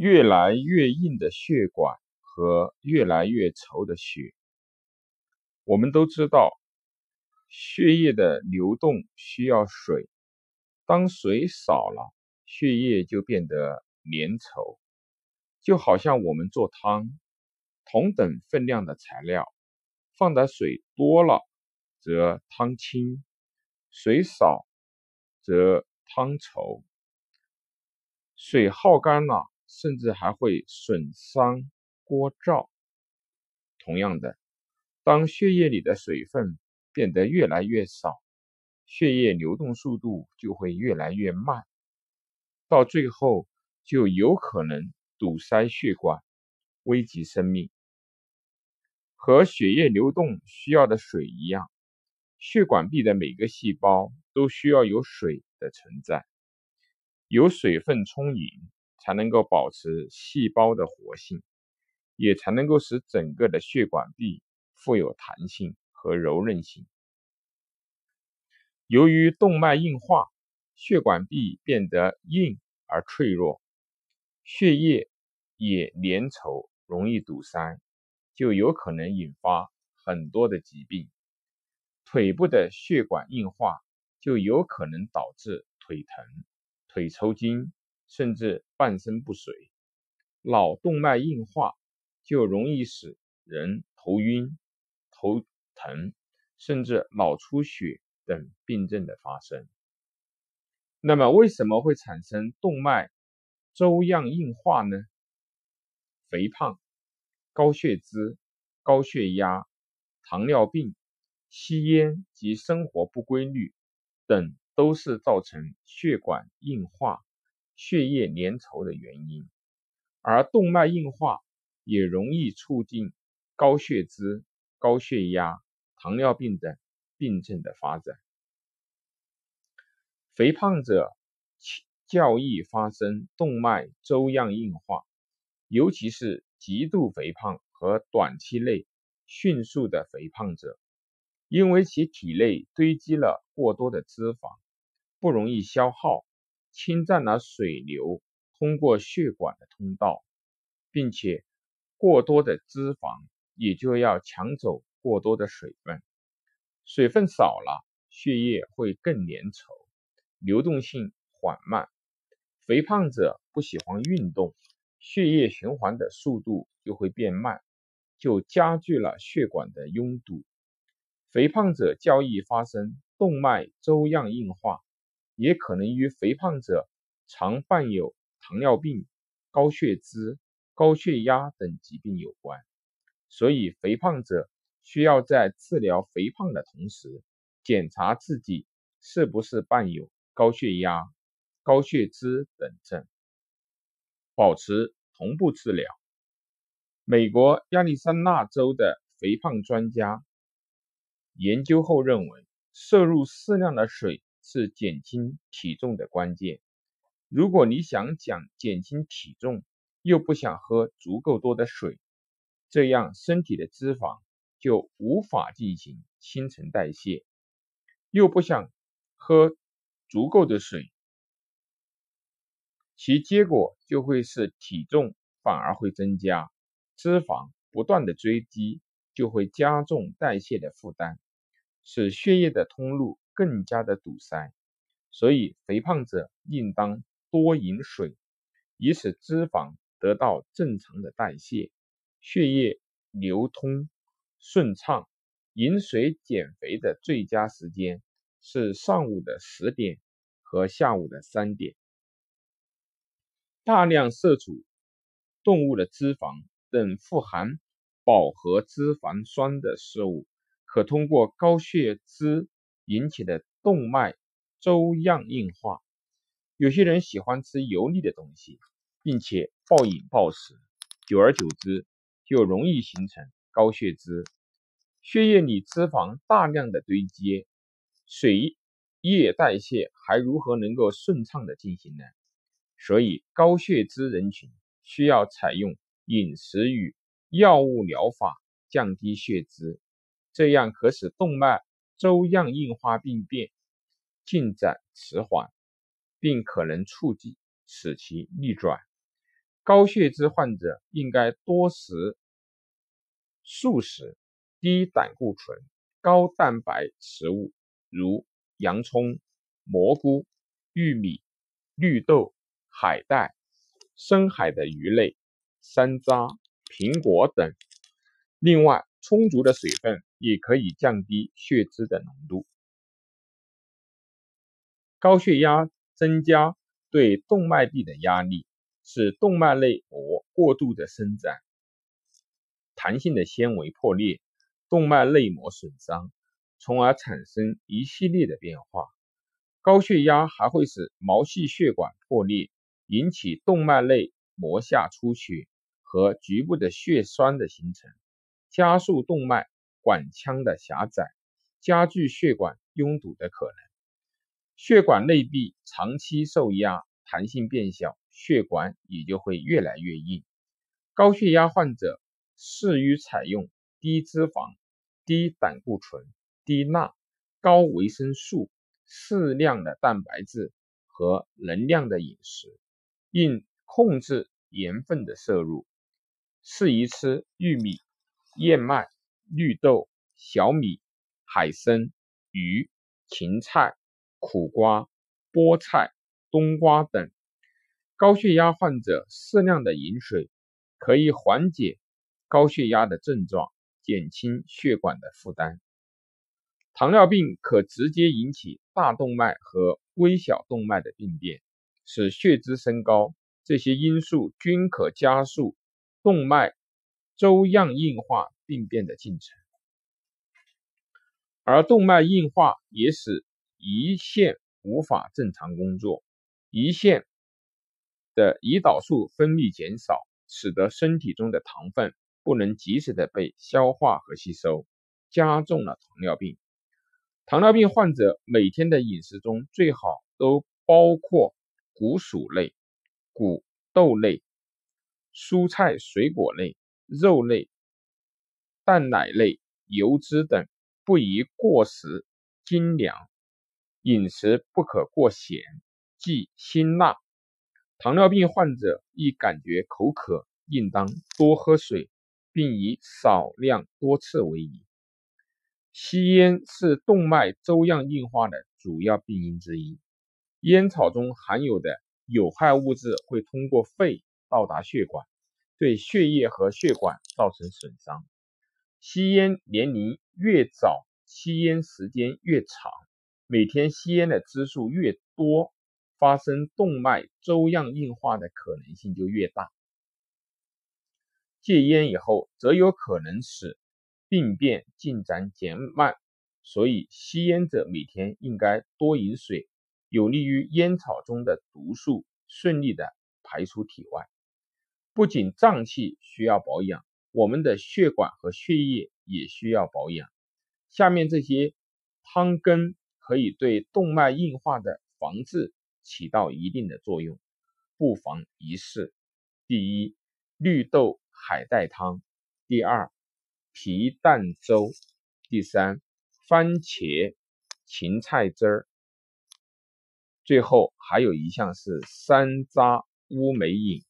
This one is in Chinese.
越来越硬的血管和越来越稠的血。我们都知道，血液的流动需要水，当水少了，血液就变得粘稠，就好像我们做汤，同等分量的材料，放的水多了，则汤清；水少，则汤稠。水耗干了。甚至还会损伤锅灶。同样的，当血液里的水分变得越来越少，血液流动速度就会越来越慢，到最后就有可能堵塞血管，危及生命。和血液流动需要的水一样，血管壁的每个细胞都需要有水的存在，有水分充盈。才能够保持细胞的活性，也才能够使整个的血管壁富有弹性和柔韧性。由于动脉硬化，血管壁变得硬而脆弱，血液也粘稠，容易堵塞，就有可能引发很多的疾病。腿部的血管硬化就有可能导致腿疼、腿抽筋。甚至半身不遂，脑动脉硬化就容易使人头晕、头疼，甚至脑出血等病症的发生。那么，为什么会产生动脉粥样硬化呢？肥胖、高血脂、高血压、糖尿病、吸烟及生活不规律等，都是造成血管硬化。血液粘稠的原因，而动脉硬化也容易促进高血脂、高血压、糖尿病等病症的发展。肥胖者较易发生动脉粥样硬化，尤其是极度肥胖和短期内迅速的肥胖者，因为其体内堆积了过多的脂肪，不容易消耗。侵占了水流通过血管的通道，并且过多的脂肪也就要抢走过多的水分，水分少了，血液会更粘稠，流动性缓慢。肥胖者不喜欢运动，血液循环的速度就会变慢，就加剧了血管的拥堵。肥胖者较易发生动脉粥样硬化。也可能与肥胖者常伴有糖尿病、高血脂、高血压等疾病有关，所以肥胖者需要在治疗肥胖的同时，检查自己是不是伴有高血压、高血脂等症，保持同步治疗。美国亚利桑那州的肥胖专家研究后认为，摄入适量的水。是减轻体重的关键。如果你想讲减轻体重，又不想喝足够多的水，这样身体的脂肪就无法进行新陈代谢；又不想喝足够的水，其结果就会是体重反而会增加，脂肪不断的堆积，就会加重代谢的负担，使血液的通路。更加的堵塞，所以肥胖者应当多饮水，以使脂肪得到正常的代谢，血液流通顺畅。饮水减肥的最佳时间是上午的十点和下午的三点。大量摄取动物的脂肪等富含饱和脂肪酸的食物，可通过高血脂。引起的动脉粥样硬化，有些人喜欢吃油腻的东西，并且暴饮暴食，久而久之就容易形成高血脂。血液里脂肪大量的堆积，水液代谢还如何能够顺畅的进行呢？所以高血脂人群需要采用饮食与药物疗法降低血脂，这样可使动脉。粥样硬化病变进展迟缓，并可能促进使其逆转。高血脂患者应该多食素食、低胆固醇、高蛋白食物，如洋葱、蘑菇、玉米、绿豆、海带、深海的鱼类、山楂、苹果等。另外，充足的水分也可以降低血脂的浓度。高血压增加对动脉壁的压力，使动脉内膜过度的伸展，弹性的纤维破裂，动脉内膜损伤，从而产生一系列的变化。高血压还会使毛细血管破裂，引起动脉内膜下出血和局部的血栓的形成，加速动脉管腔的狭窄，加剧血管拥堵的可能。血管内壁长期受压，弹性变小，血管也就会越来越硬。高血压患者适于采用低脂肪、低胆固醇、低钠、高维生素、适量的蛋白质和能量的饮食，应控制盐分的摄入，适宜吃玉米、燕麦、绿豆、小米、海参、鱼、芹菜。苦瓜、菠菜、冬瓜等。高血压患者适量的饮水，可以缓解高血压的症状，减轻血管的负担。糖尿病可直接引起大动脉和微小动脉的病变，使血脂升高。这些因素均可加速动脉粥样硬化病变的进程，而动脉硬化也使。胰腺无法正常工作，胰腺的胰岛素分泌减少，使得身体中的糖分不能及时的被消化和吸收，加重了糖尿病。糖尿病患者每天的饮食中最好都包括谷薯类、谷豆类、蔬菜水果类、肉类、蛋奶类、油脂等，不宜过食精粮。饮食不可过咸，忌辛辣。糖尿病患者易感觉口渴，应当多喝水，并以少量多次为宜。吸烟是动脉粥样硬化的主要病因之一。烟草中含有的有害物质会通过肺到达血管，对血液和血管造成损伤。吸烟年龄越早，吸烟时间越长。每天吸烟的支数越多，发生动脉粥样硬化的可能性就越大。戒烟以后，则有可能使病变进展减慢，所以吸烟者每天应该多饮水，有利于烟草中的毒素顺利的排出体外。不仅脏器需要保养，我们的血管和血液也需要保养。下面这些汤根。可以对动脉硬化的防治起到一定的作用，不妨一试。第一，绿豆海带汤；第二，皮蛋粥；第三，番茄芹菜汁儿。最后还有一项是山楂乌梅饮。